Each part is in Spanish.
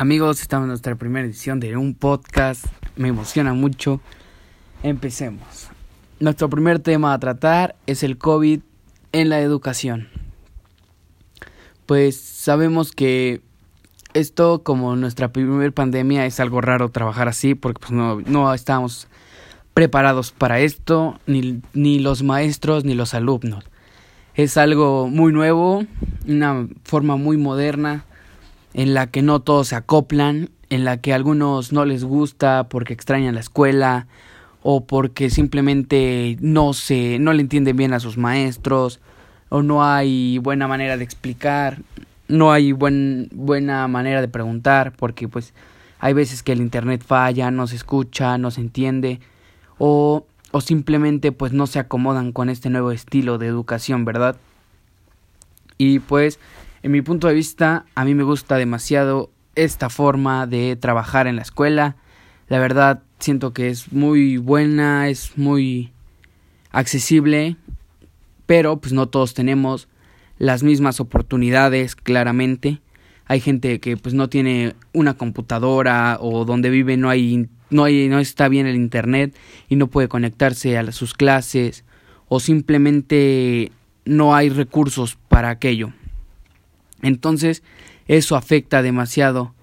Amigos, estamos en nuestra primera edición de un podcast. Me emociona mucho. Empecemos. Nuestro primer tema a tratar es el COVID en la educación. Pues sabemos que esto, como nuestra primera pandemia, es algo raro trabajar así porque pues, no, no preparados para esto, ni, ni los maestros ni los alumnos. Es algo muy nuevo, una forma muy moderna en la que no todos se acoplan, en la que a algunos no les gusta porque extrañan la escuela o porque simplemente no se no le entienden bien a sus maestros o no hay buena manera de explicar, no hay buen, buena manera de preguntar porque pues hay veces que el internet falla, no se escucha, no se entiende o o simplemente pues no se acomodan con este nuevo estilo de educación, ¿verdad? Y pues en mi punto de vista, a mí me gusta demasiado esta forma de trabajar en la escuela. La verdad, siento que es muy buena, es muy accesible, pero pues no todos tenemos las mismas oportunidades, claramente. Hay gente que pues no tiene una computadora o donde vive no hay no hay no está bien el internet y no puede conectarse a sus clases o simplemente no hay recursos para aquello. Entonces, eso afecta demasiado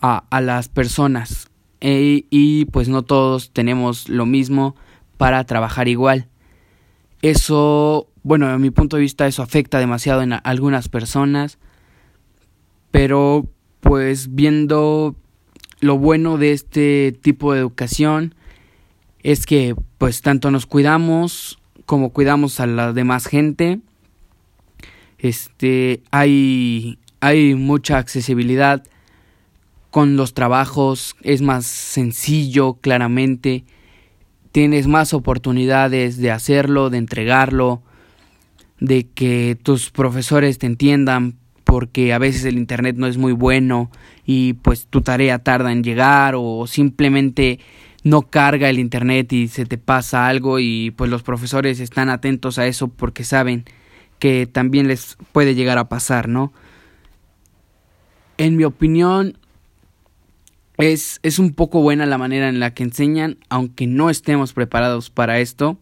a, a las personas. E, y pues no todos tenemos lo mismo para trabajar igual. Eso, bueno, a mi punto de vista, eso afecta demasiado en algunas personas, pero pues viendo lo bueno de este tipo de educación es que pues tanto nos cuidamos como cuidamos a la demás gente este, hay, hay mucha accesibilidad con los trabajos, es más sencillo, claramente. Tienes más oportunidades de hacerlo, de entregarlo, de que tus profesores te entiendan, porque a veces el internet no es muy bueno y pues tu tarea tarda en llegar o simplemente no carga el internet y se te pasa algo y pues los profesores están atentos a eso porque saben que también les puede llegar a pasar, ¿no? En mi opinión, es, es un poco buena la manera en la que enseñan, aunque no estemos preparados para esto,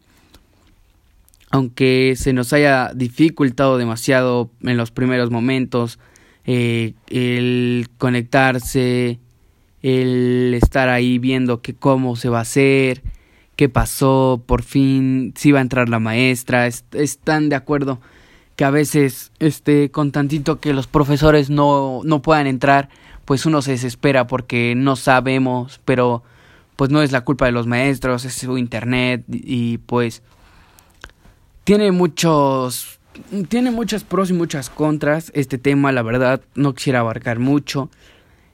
aunque se nos haya dificultado demasiado en los primeros momentos, eh, el conectarse, el estar ahí viendo que cómo se va a hacer, qué pasó, por fin, si va a entrar la maestra, están de acuerdo que a veces este con tantito que los profesores no no puedan entrar pues uno se desespera porque no sabemos pero pues no es la culpa de los maestros es su internet y pues tiene muchos tiene muchas pros y muchas contras este tema la verdad no quisiera abarcar mucho.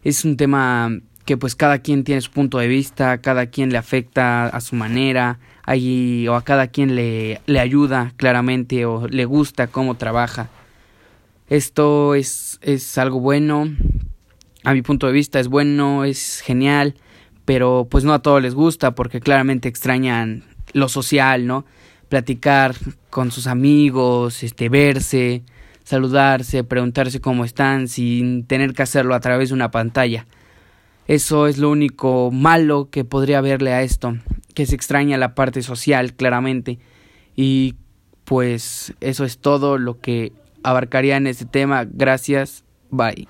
Es un tema que pues cada quien tiene su punto de vista cada quien le afecta a su manera o a cada quien le, le ayuda claramente o le gusta cómo trabaja. Esto es, es algo bueno, a mi punto de vista es bueno, es genial, pero pues no a todos les gusta porque claramente extrañan lo social, ¿no? Platicar con sus amigos, este, verse, saludarse, preguntarse cómo están sin tener que hacerlo a través de una pantalla. Eso es lo único malo que podría verle a esto que se extraña la parte social claramente y pues eso es todo lo que abarcaría en este tema. Gracias. Bye.